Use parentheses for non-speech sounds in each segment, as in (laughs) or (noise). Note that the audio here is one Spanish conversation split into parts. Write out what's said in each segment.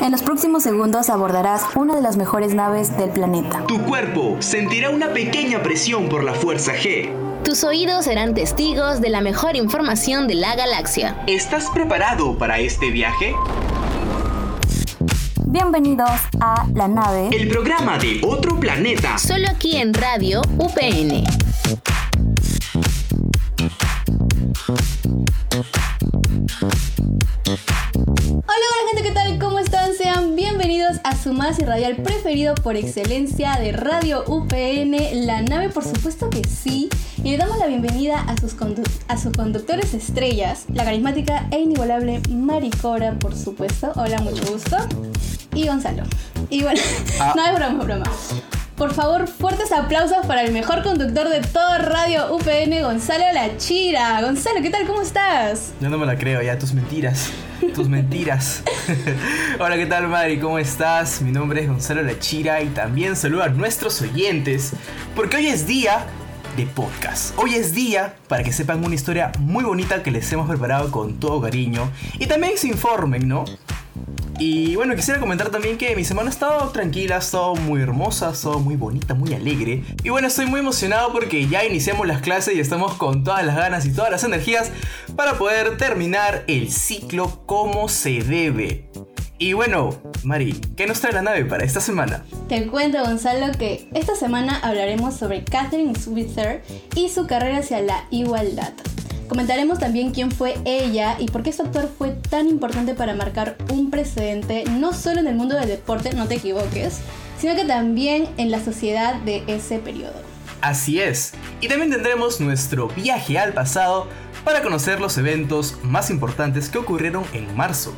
En los próximos segundos abordarás una de las mejores naves del planeta. Tu cuerpo sentirá una pequeña presión por la fuerza G. Tus oídos serán testigos de la mejor información de la galaxia. ¿Estás preparado para este viaje? Bienvenidos a La Nave, el programa de otro planeta. Solo aquí en Radio UPN. Su más y radial preferido por excelencia de Radio UPN, la nave, por supuesto que sí. Y le damos la bienvenida a sus, a sus conductores estrellas, la carismática e inigualable Maricora, por supuesto. Hola, mucho gusto. Y Gonzalo. Y bueno, (laughs) ah. no es broma, broma. Por favor, fuertes aplausos para el mejor conductor de todo Radio UPN, Gonzalo La Chira. Gonzalo, ¿qué tal? ¿Cómo estás? Yo no me la creo, ya tus mentiras. Tus mentiras. (laughs) Hola, ¿qué tal, Mari? ¿Cómo estás? Mi nombre es Gonzalo La Chira y también saludo a nuestros oyentes, porque hoy es día de podcast. Hoy es día para que sepan una historia muy bonita que les hemos preparado con todo cariño y también se informen, ¿no? Y bueno, quisiera comentar también que mi semana ha estado tranquila, ha estado muy hermosa, ha muy bonita, muy alegre. Y bueno, estoy muy emocionado porque ya iniciamos las clases y estamos con todas las ganas y todas las energías para poder terminar el ciclo como se debe. Y bueno, Mari, ¿qué nos trae la nave para esta semana? Te cuento, Gonzalo, que esta semana hablaremos sobre Catherine Switzer y su carrera hacia la igualdad. Comentaremos también quién fue ella y por qué su actor fue tan importante para marcar un precedente, no solo en el mundo del deporte, no te equivoques, sino que también en la sociedad de ese periodo. Así es, y también tendremos nuestro viaje al pasado para conocer los eventos más importantes que ocurrieron en marzo.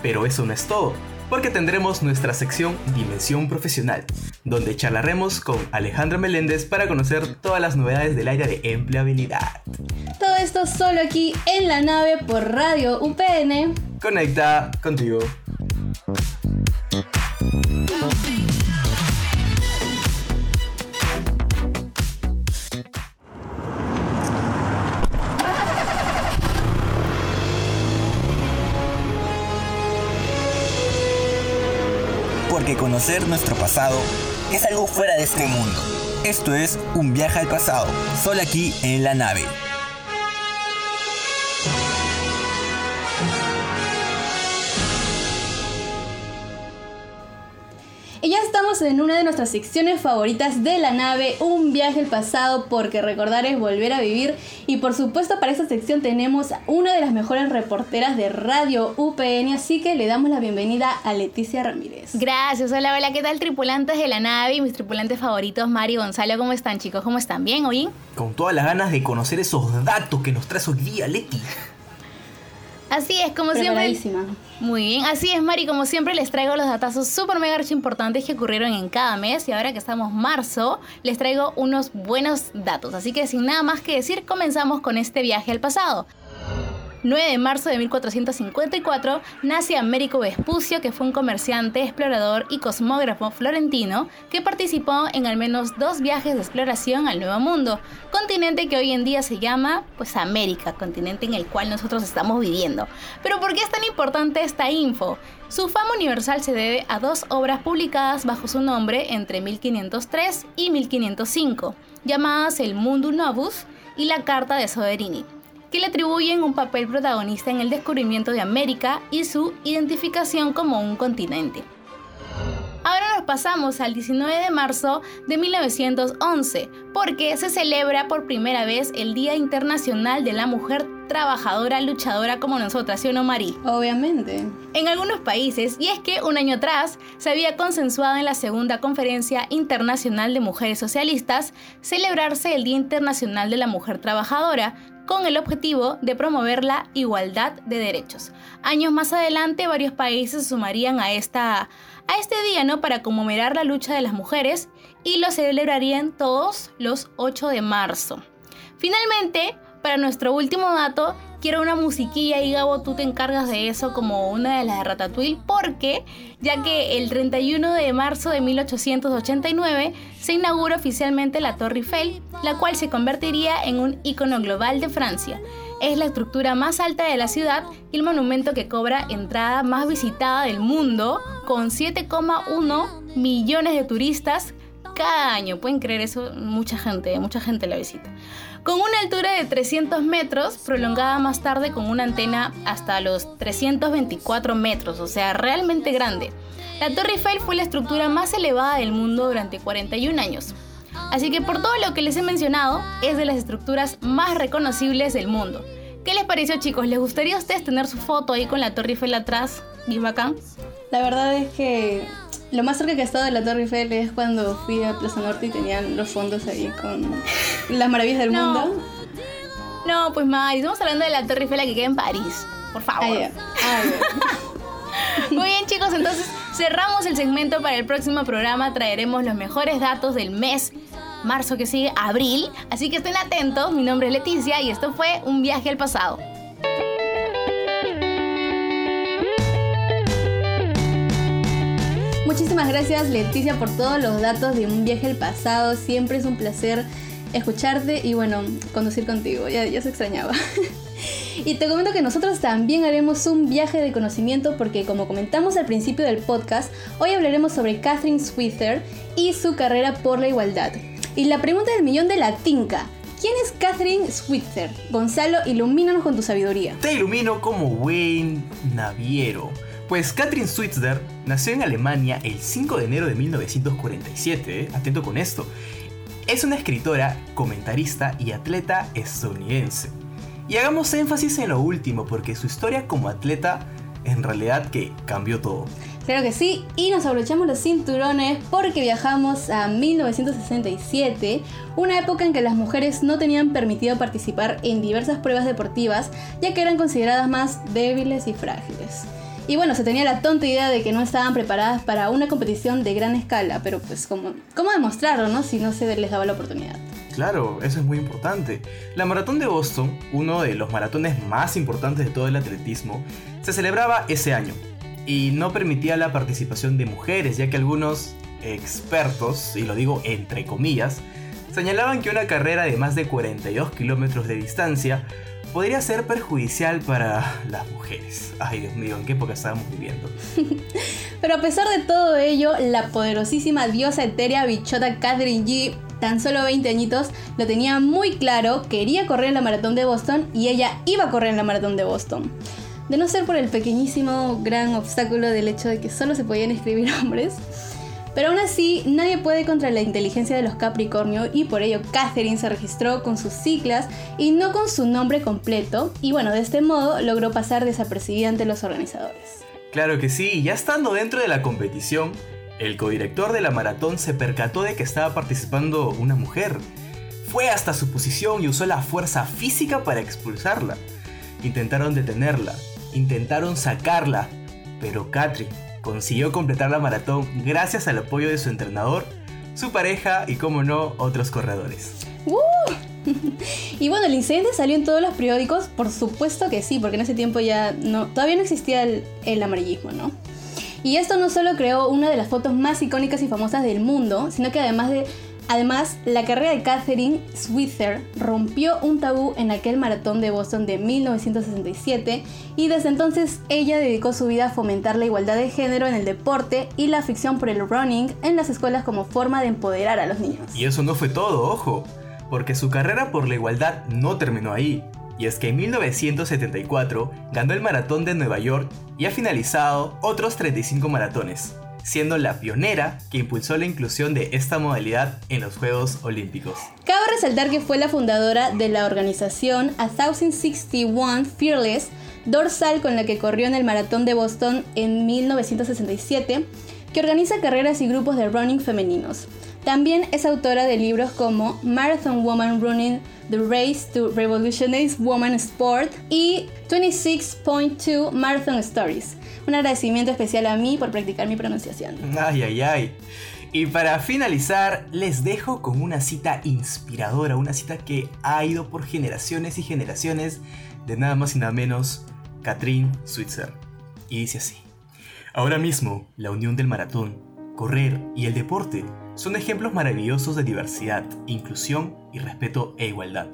Pero eso no es todo porque tendremos nuestra sección Dimensión Profesional, donde charlaremos con Alejandra Meléndez para conocer todas las novedades del área de empleabilidad. Todo esto solo aquí en la nave por Radio UPN. Conecta contigo. Conocer nuestro pasado es algo fuera de este mundo. Esto es un viaje al pasado, solo aquí en la nave. Estamos en una de nuestras secciones favoritas de la nave, un viaje al pasado, porque recordar es volver a vivir. Y por supuesto para esta sección tenemos una de las mejores reporteras de Radio UPN, así que le damos la bienvenida a Leticia Ramírez. Gracias, hola, hola, ¿qué tal tripulantes de la nave y mis tripulantes favoritos, Mari y Gonzalo? ¿Cómo están chicos? ¿Cómo están? ¿Bien hoy? Con todas las ganas de conocer esos datos que nos traes hoy día, Leti. Así es, como siempre. Muy bien, así es, Mari. Como siempre, les traigo los datazos super mega importantes que ocurrieron en cada mes. Y ahora que estamos marzo, les traigo unos buenos datos. Así que sin nada más que decir, comenzamos con este viaje al pasado. 9 de marzo de 1454 nace Américo Vespucio, que fue un comerciante, explorador y cosmógrafo florentino que participó en al menos dos viajes de exploración al Nuevo Mundo, continente que hoy en día se llama pues América, continente en el cual nosotros estamos viviendo. Pero ¿por qué es tan importante esta info? Su fama universal se debe a dos obras publicadas bajo su nombre entre 1503 y 1505, llamadas El Mundo Novus y la Carta de Soderini que le atribuyen un papel protagonista en el descubrimiento de América y su identificación como un continente. Ahora nos pasamos al 19 de marzo de 1911, porque se celebra por primera vez el Día Internacional de la Mujer Trabajadora Luchadora como nosotras, ¿sí o no, Mari? Obviamente. En algunos países, y es que un año atrás se había consensuado en la segunda Conferencia Internacional de Mujeres Socialistas celebrarse el Día Internacional de la Mujer Trabajadora, con el objetivo de promover la igualdad de derechos. Años más adelante, varios países se sumarían a, esta, a este día ¿no? para conmemorar la lucha de las mujeres y lo celebrarían todos los 8 de marzo. Finalmente, para nuestro último dato, quiero una musiquilla y Gabo, tú te encargas de eso como una de las de Ratatouille, porque ya que el 31 de marzo de 1889 se inaugura oficialmente la Torre Eiffel, la cual se convertiría en un icono global de Francia. Es la estructura más alta de la ciudad y el monumento que cobra entrada más visitada del mundo, con 7,1 millones de turistas cada año. Pueden creer eso, mucha gente, mucha gente la visita. Con una altura de 300 metros, prolongada más tarde con una antena hasta los 324 metros, o sea, realmente grande. La Torre Eiffel fue la estructura más elevada del mundo durante 41 años. Así que por todo lo que les he mencionado, es de las estructuras más reconocibles del mundo. ¿Qué les pareció chicos? ¿Les gustaría a ustedes tener su foto ahí con la Torre Eiffel atrás? Bien bacán. La verdad es que lo más cerca que he estado de la Torre Eiffel es cuando fui a Plaza Norte y tenían los fondos ahí con las maravillas del mundo. No, pues Mari, estamos hablando de la Torre Eiffel que queda en París. Por favor. Ah, (laughs) Muy bien chicos, entonces cerramos el segmento para el próximo programa. Traeremos los mejores datos del mes marzo que sigue, abril. Así que estén atentos. Mi nombre es Leticia y esto fue un viaje al pasado. Muchísimas gracias Leticia por todos los datos de un viaje al pasado. Siempre es un placer escucharte y bueno, conducir contigo. Ya, se extrañaba. (laughs) y te comento que nosotros también haremos un viaje de conocimiento porque como comentamos al principio del podcast, hoy hablaremos sobre Catherine Switzer y su carrera por la igualdad. Y la pregunta del millón de la tinca. ¿Quién es Catherine Switzer? Gonzalo, ilumínanos con tu sabiduría. Te ilumino como buen naviero. Pues Catherine Switzer nació en Alemania el 5 de enero de 1947, ¿eh? atento con esto. Es una escritora, comentarista y atleta estadounidense. Y hagamos énfasis en lo último porque su historia como atleta en realidad que cambió todo. Claro que sí, y nos abrochamos los cinturones porque viajamos a 1967, una época en que las mujeres no tenían permitido participar en diversas pruebas deportivas ya que eran consideradas más débiles y frágiles. Y bueno, se tenía la tonta idea de que no estaban preparadas para una competición de gran escala, pero pues ¿cómo, cómo demostrarlo, no? Si no se les daba la oportunidad. Claro, eso es muy importante. La maratón de Boston, uno de los maratones más importantes de todo el atletismo, se celebraba ese año y no permitía la participación de mujeres, ya que algunos expertos, y lo digo entre comillas, señalaban que una carrera de más de 42 kilómetros de distancia podría ser perjudicial para las mujeres. Ay, Dios mío, ¿en qué época estábamos viviendo? (laughs) Pero a pesar de todo ello, la poderosísima diosa etérea bichota Catherine G, tan solo 20 añitos, lo tenía muy claro, quería correr en la maratón de Boston y ella iba a correr en la maratón de Boston. De no ser por el pequeñísimo gran obstáculo del hecho de que solo se podían escribir (laughs) hombres, pero aún así, nadie puede contra la inteligencia de los Capricornio y por ello Catherine se registró con sus siglas y no con su nombre completo, y bueno, de este modo logró pasar desapercibida ante los organizadores. Claro que sí, ya estando dentro de la competición, el codirector de la maratón se percató de que estaba participando una mujer. Fue hasta su posición y usó la fuerza física para expulsarla. Intentaron detenerla, intentaron sacarla, pero Catherine consiguió completar la maratón gracias al apoyo de su entrenador, su pareja y, como no, otros corredores. ¡Uh! (laughs) y bueno, el incidente salió en todos los periódicos, por supuesto que sí, porque en ese tiempo ya no, todavía no existía el, el amarillismo, ¿no? Y esto no solo creó una de las fotos más icónicas y famosas del mundo, sino que además de Además, la carrera de Catherine Switzer rompió un tabú en aquel maratón de Boston de 1967 y desde entonces ella dedicó su vida a fomentar la igualdad de género en el deporte y la afición por el running en las escuelas como forma de empoderar a los niños. Y eso no fue todo, ojo, porque su carrera por la igualdad no terminó ahí. Y es que en 1974 ganó el maratón de Nueva York y ha finalizado otros 35 maratones siendo la pionera que impulsó la inclusión de esta modalidad en los Juegos Olímpicos. Cabe resaltar que fue la fundadora de la organización 1061 Fearless, dorsal con la que corrió en el Maratón de Boston en 1967, que organiza carreras y grupos de running femeninos. También es autora de libros como Marathon Woman Running The Race to Revolutionize Woman Sport y 26.2 Marathon Stories. Un agradecimiento especial a mí por practicar mi pronunciación. Ay, ay, ay. Y para finalizar, les dejo con una cita inspiradora, una cita que ha ido por generaciones y generaciones de nada más y nada menos Catherine Switzer. Y dice así, ahora mismo la unión del maratón, correr y el deporte son ejemplos maravillosos de diversidad, inclusión y respeto e igualdad.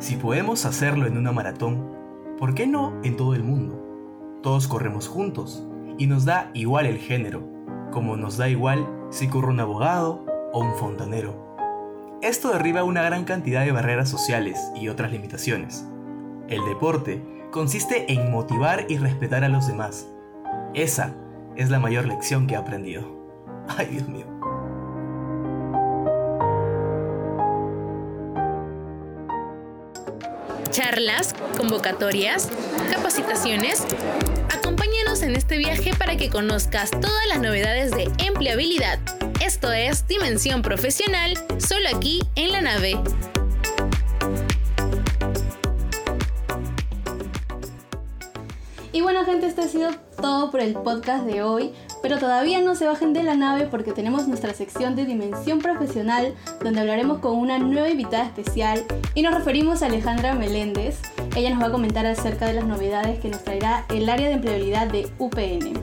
Si podemos hacerlo en una maratón, ¿por qué no en todo el mundo? Todos corremos juntos y nos da igual el género, como nos da igual si corre un abogado o un fontanero. Esto derriba una gran cantidad de barreras sociales y otras limitaciones. El deporte consiste en motivar y respetar a los demás. Esa es la mayor lección que he aprendido. (laughs) Ay, Dios mío. Charlas, convocatorias, capacitaciones. Acompáñanos en este viaje para que conozcas todas las novedades de empleabilidad. Esto es Dimensión Profesional, solo aquí en la nave. Y bueno gente, esto ha sido todo por el podcast de hoy, pero todavía no se bajen de la nave porque tenemos nuestra sección de Dimensión Profesional donde hablaremos con una nueva invitada especial y nos referimos a Alejandra Meléndez. Ella nos va a comentar acerca de las novedades que nos traerá el área de empleabilidad de UPN.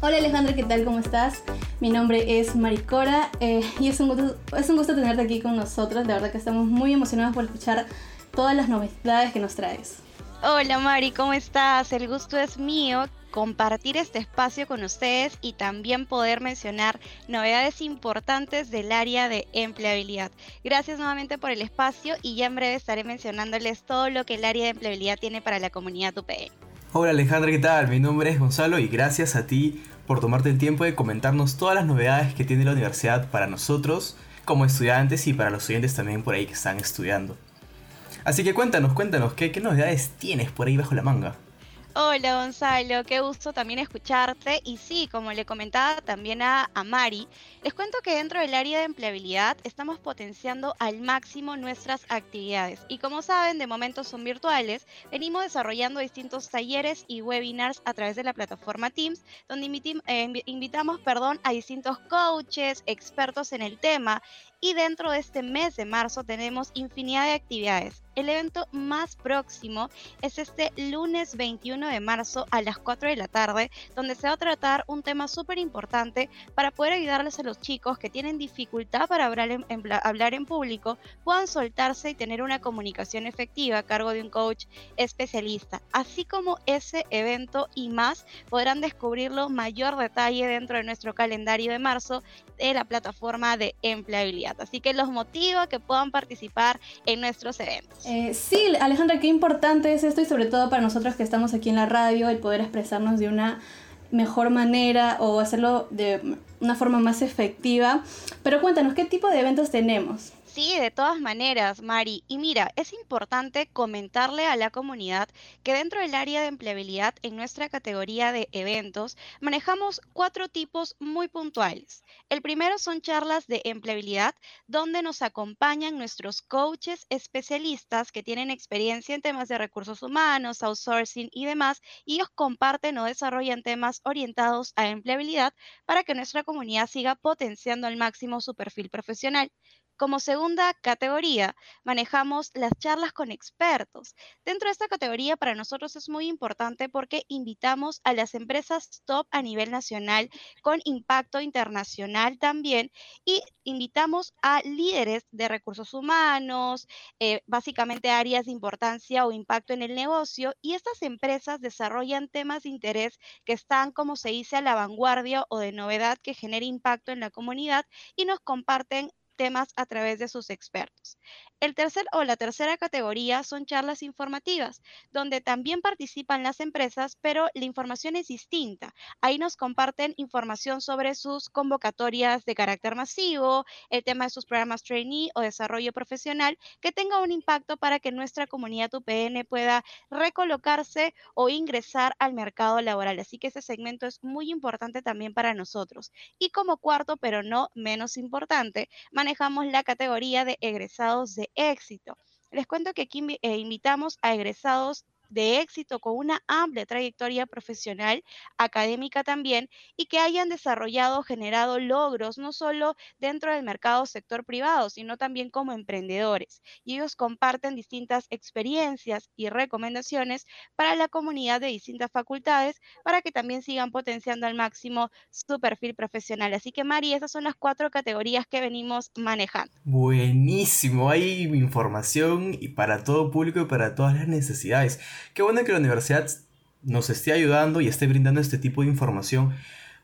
Hola Alejandra, ¿qué tal? ¿Cómo estás? Mi nombre es Maricora eh, y es un, gusto, es un gusto tenerte aquí con nosotros. De verdad que estamos muy emocionados por escuchar todas las novedades que nos traes. Hola Mari, ¿cómo estás? El gusto es mío compartir este espacio con ustedes y también poder mencionar novedades importantes del área de empleabilidad. Gracias nuevamente por el espacio y ya en breve estaré mencionándoles todo lo que el área de empleabilidad tiene para la comunidad UPE. Hola Alejandra, ¿qué tal? Mi nombre es Gonzalo y gracias a ti por tomarte el tiempo de comentarnos todas las novedades que tiene la universidad para nosotros como estudiantes y para los estudiantes también por ahí que están estudiando. Así que cuéntanos, cuéntanos, ¿qué, qué novedades tienes por ahí bajo la manga? Hola Gonzalo, qué gusto también escucharte. Y sí, como le comentaba también a, Mari, les cuento que dentro del área de empleabilidad estamos potenciando al máximo nuestras actividades. Y como saben, de momento son virtuales, venimos desarrollando distintos talleres y webinars a través de la plataforma Teams, donde eh, invitamos perdón, a distintos coaches, expertos en el tema y dentro de este mes de marzo tenemos infinidad de actividades. El evento más próximo es este lunes 21 de marzo a las 4 de la tarde, donde se va a tratar un tema súper importante para poder ayudarles a los chicos que tienen dificultad para hablar en, hablar en público, puedan soltarse y tener una comunicación efectiva a cargo de un coach especialista. Así como ese evento y más podrán descubrirlo mayor detalle dentro de nuestro calendario de marzo de la plataforma de empleabilidad. Así que los motivo a que puedan participar en nuestros eventos. Eh, sí, Alejandra, qué importante es esto y sobre todo para nosotros que estamos aquí en la radio, el poder expresarnos de una mejor manera o hacerlo de una forma más efectiva. Pero cuéntanos, ¿qué tipo de eventos tenemos? Sí, de todas maneras, Mari. Y mira, es importante comentarle a la comunidad que dentro del área de empleabilidad, en nuestra categoría de eventos, manejamos cuatro tipos muy puntuales. El primero son charlas de empleabilidad, donde nos acompañan nuestros coaches especialistas que tienen experiencia en temas de recursos humanos, outsourcing y demás, y ellos comparten o desarrollan temas orientados a empleabilidad para que nuestra comunidad siga potenciando al máximo su perfil profesional. Como segunda categoría, manejamos las charlas con expertos. Dentro de esta categoría para nosotros es muy importante porque invitamos a las empresas top a nivel nacional con impacto internacional también y invitamos a líderes de recursos humanos, eh, básicamente áreas de importancia o impacto en el negocio y estas empresas desarrollan temas de interés que están, como se dice, a la vanguardia o de novedad que genere impacto en la comunidad y nos comparten temas a través de sus expertos. El tercer o la tercera categoría son charlas informativas, donde también participan las empresas, pero la información es distinta. Ahí nos comparten información sobre sus convocatorias de carácter masivo, el tema de sus programas trainee o desarrollo profesional, que tenga un impacto para que nuestra comunidad UPN pueda recolocarse o ingresar al mercado laboral. Así que ese segmento es muy importante también para nosotros. Y como cuarto, pero no menos importante, manejamos la categoría de egresados de éxito. Les cuento que aquí eh, invitamos a egresados de éxito con una amplia trayectoria profesional, académica también, y que hayan desarrollado, generado logros no solo dentro del mercado sector privado, sino también como emprendedores. Y ellos comparten distintas experiencias y recomendaciones para la comunidad de distintas facultades para que también sigan potenciando al máximo su perfil profesional. Así que Mari, esas son las cuatro categorías que venimos manejando. Buenísimo, hay información para todo público y para todas las necesidades. Qué bueno que la universidad nos esté ayudando y esté brindando este tipo de información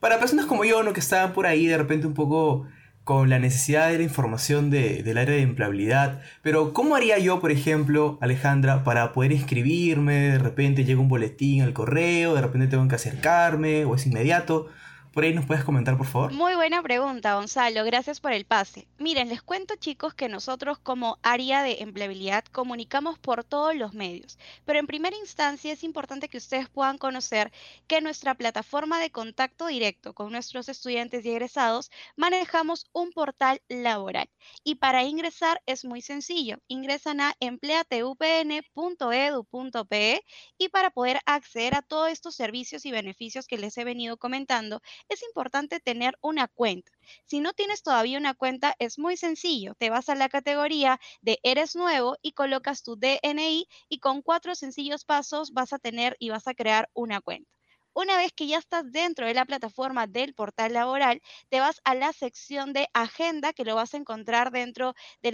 para personas como yo, ¿no? Que estaban por ahí de repente un poco con la necesidad de la información del área de empleabilidad. Pero, ¿cómo haría yo, por ejemplo, Alejandra, para poder inscribirme? De repente llega un boletín al correo, de repente tengo que acercarme o es inmediato. Por ahí nos puedes comentar, por favor. Muy buena pregunta, Gonzalo. Gracias por el pase. Miren, les cuento, chicos, que nosotros como área de empleabilidad comunicamos por todos los medios. Pero en primera instancia es importante que ustedes puedan conocer que nuestra plataforma de contacto directo con nuestros estudiantes y egresados manejamos un portal laboral. Y para ingresar es muy sencillo. Ingresan a empleatupn.edu.pe y para poder acceder a todos estos servicios y beneficios que les he venido comentando, es importante tener una cuenta. Si no tienes todavía una cuenta, es muy sencillo. Te vas a la categoría de Eres nuevo y colocas tu DNI y con cuatro sencillos pasos vas a tener y vas a crear una cuenta. Una vez que ya estás dentro de la plataforma del portal laboral, te vas a la sección de agenda que lo vas a encontrar dentro de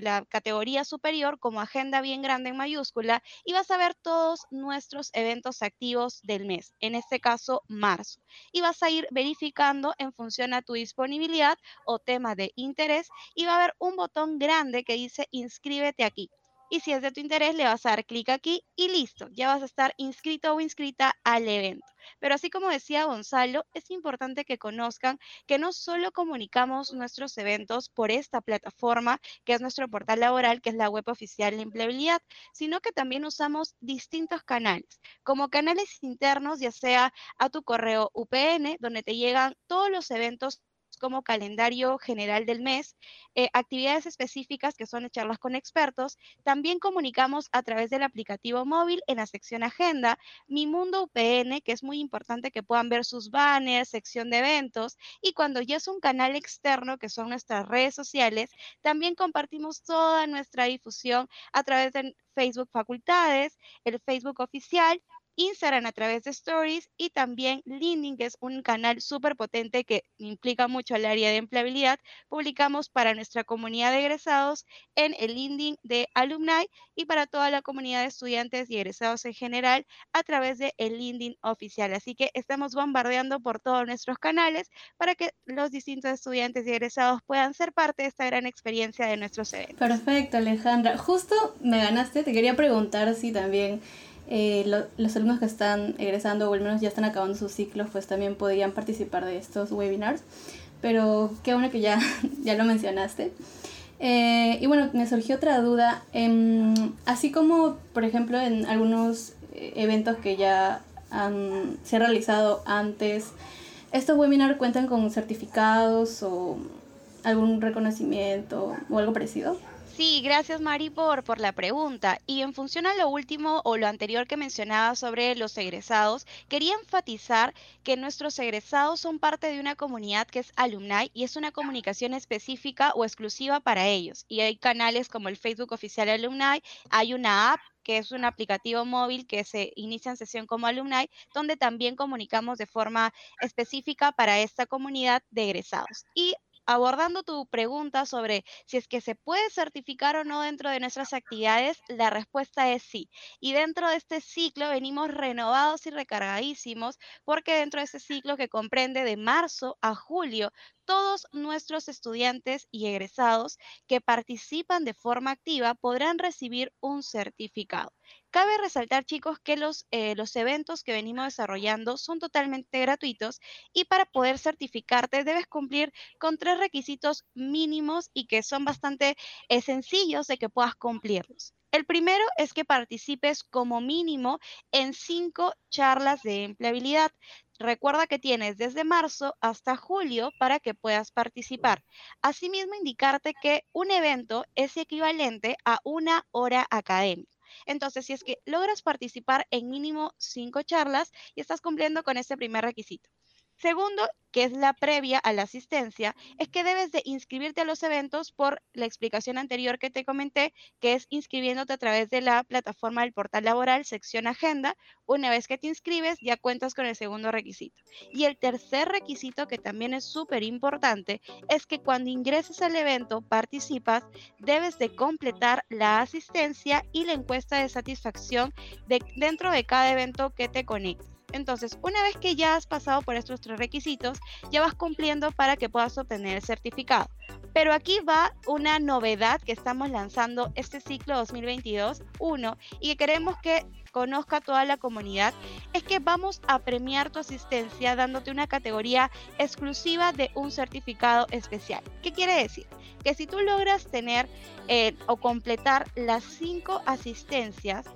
la, categoría superior como agenda bien grande en mayúscula y vas a ver todos nuestros eventos activos del mes, en este caso marzo. Y vas a ir verificando en función a tu disponibilidad o tema de interés y va a haber un botón grande que dice inscríbete aquí y si es de tu interés le vas a dar clic aquí y listo, ya vas a estar inscrito o inscrita al evento. Pero así como decía Gonzalo, es importante que conozcan que no solo comunicamos nuestros eventos por esta plataforma, que es nuestro portal laboral, que es la web oficial de empleabilidad, sino que también usamos distintos canales, como canales internos, ya sea a tu correo UPN, donde te llegan todos los eventos como calendario general del mes, eh, actividades específicas que son charlas con expertos. También comunicamos a través del aplicativo móvil en la sección agenda, Mi Mundo UPN, que es muy importante que puedan ver sus banners, sección de eventos. Y cuando ya es un canal externo, que son nuestras redes sociales, también compartimos toda nuestra difusión a través de Facebook Facultades, el Facebook oficial Instagram a través de Stories y también LinkedIn, que es un canal súper potente que implica mucho al área de empleabilidad. Publicamos para nuestra comunidad de egresados en el LinkedIn de Alumni y para toda la comunidad de estudiantes y egresados en general a través de el LinkedIn oficial. Así que estamos bombardeando por todos nuestros canales para que los distintos estudiantes y egresados puedan ser parte de esta gran experiencia de nuestros eventos. Perfecto, Alejandra. Justo me ganaste, te quería preguntar si también eh, los alumnos que están egresando o al menos ya están acabando sus ciclos, pues también podrían participar de estos webinars. Pero qué bueno que ya, (laughs) ya lo mencionaste. Eh, y bueno, me surgió otra duda. Em, así como, por ejemplo, en algunos eh, eventos que ya han, se han realizado antes, ¿estos webinars cuentan con certificados o algún reconocimiento o algo parecido? Sí, gracias Mari por, la pregunta. Y en función a lo último o lo anterior que mencionaba sobre los egresados, quería enfatizar que nuestros egresados son parte de una comunidad que es alumni y es una comunicación específica o exclusiva para ellos. Y hay canales como el Facebook oficial alumni, hay una app que es un aplicativo móvil que se inicia en sesión como alumni, donde también comunicamos de forma específica para esta comunidad de egresados. Y abordando tu pregunta sobre si es que se puede certificar o no dentro de nuestras actividades, la respuesta es sí. Y dentro de este ciclo venimos renovados y recargadísimos porque dentro de este ciclo que comprende de marzo a julio, todos nuestros estudiantes y egresados que participan de forma activa podrán recibir un certificado. Cabe resaltar, chicos, que los, eh, los eventos que venimos desarrollando son totalmente gratuitos y para poder certificarte debes cumplir con tres requisitos mínimos y que son bastante eh, sencillos de que puedas cumplirlos. El primero es que participes como mínimo en cinco charlas de empleabilidad. Recuerda que tienes desde marzo hasta julio para que puedas participar. Asimismo, indicarte que un evento es equivalente a una hora académica. Entonces, si es que logras participar en mínimo cinco charlas y estás cumpliendo con este primer requisito. Segundo, que es la previa a la asistencia, es que debes de inscribirte a los eventos por la explicación anterior que te comenté, que es inscribiéndote a través de la plataforma del portal laboral, sección agenda. Una vez que te inscribes, ya cuentas con el segundo requisito. Y el tercer requisito, que también es súper importante, es que cuando ingreses al evento, participas, debes de completar la asistencia y la encuesta de satisfacción de, dentro de cada evento que te conectes. Entonces, una vez que ya has pasado por estos tres requisitos, ya vas cumpliendo para que puedas obtener el certificado. Pero aquí va una novedad que estamos lanzando este ciclo 2022-1 y que queremos que conozca toda la comunidad, es que vamos a premiar tu asistencia dándote una categoría exclusiva de un certificado especial. ¿Qué quiere decir? Que si tú logras tener eh, o completar las cinco asistencias,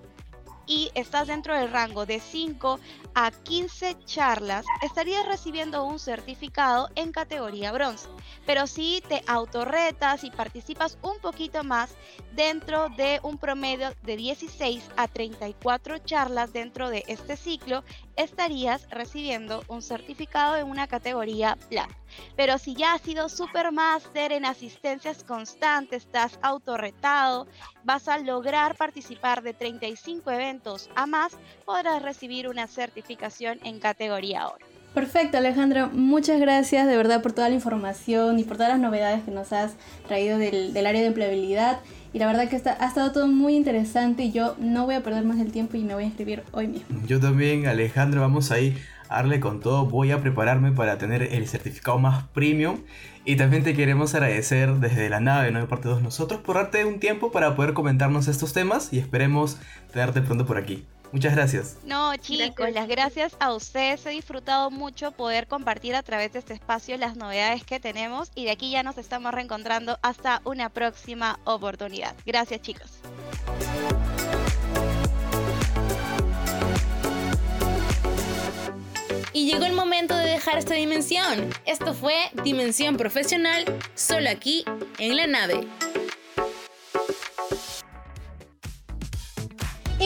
y estás dentro del rango de 5 a 15 charlas, estarías recibiendo un certificado en categoría bronce. Pero si te autorretas y participas un poquito más dentro de un promedio de 16 a 34 charlas dentro de este ciclo, estarías recibiendo un certificado en una categoría plata. Pero si ya has sido Supermaster en asistencias constantes, estás autorretado, vas a lograr participar de 35 eventos a más, podrás recibir una certificación en categoría oro. Perfecto, Alejandro. Muchas gracias de verdad por toda la información y por todas las novedades que nos has traído del, área de empleabilidad. Y la verdad que está, ha estado todo muy interesante y yo no voy a perder más el tiempo y me voy a inscribir hoy mismo. Yo también, Alejandro, vamos ahí a darle con todo. Voy a prepararme para tener el certificado más premium. Y también te queremos agradecer desde la nave, ¿no? De parte de nosotros, por darte un tiempo para poder comentarnos estos temas y esperemos tenerte pronto por aquí. Muchas gracias. No, chicos, las gracias a ustedes. He disfrutado mucho poder compartir a través de este espacio las novedades que tenemos y de aquí ya nos estamos reencontrando hasta una próxima oportunidad. Gracias, chicos. Y llegó el momento de dejar esta dimensión. Esto fue Dimensión Profesional, solo aquí en la nave.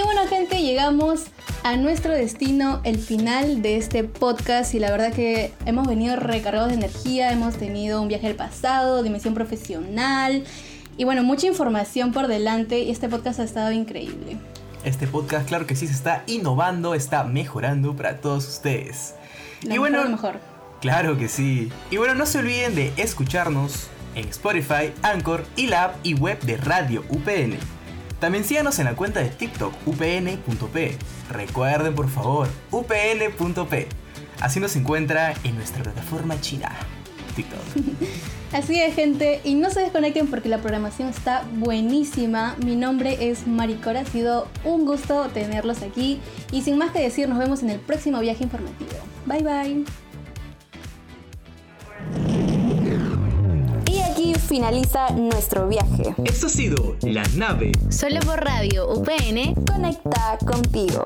Bueno gente, llegamos a nuestro destino, el final de este podcast y la verdad que hemos venido recargados de energía, hemos tenido un viaje al pasado, dimensión profesional y bueno, mucha información por delante y este podcast ha estado increíble. Este podcast, claro que sí, se está innovando, está mejorando para todos ustedes. y bueno, mejor. Claro que sí. Y bueno, no se olviden de escucharnos en Spotify, Anchor y la app y web de Radio UPN. También síganos en la cuenta de TikTok upn.p. Recuerden por favor, upn.p. Así nos encuentra en nuestra plataforma china, TikTok. (laughs) Así es, gente, y no se desconecten porque la programación está buenísima. Mi nombre es Maricora, ha sido un gusto tenerlos aquí. Y sin más que decir, nos vemos en el próximo viaje informativo. Bye bye. Finaliza nuestro viaje. Esto ha sido La Nave. Solo por Radio UPN. Conecta contigo.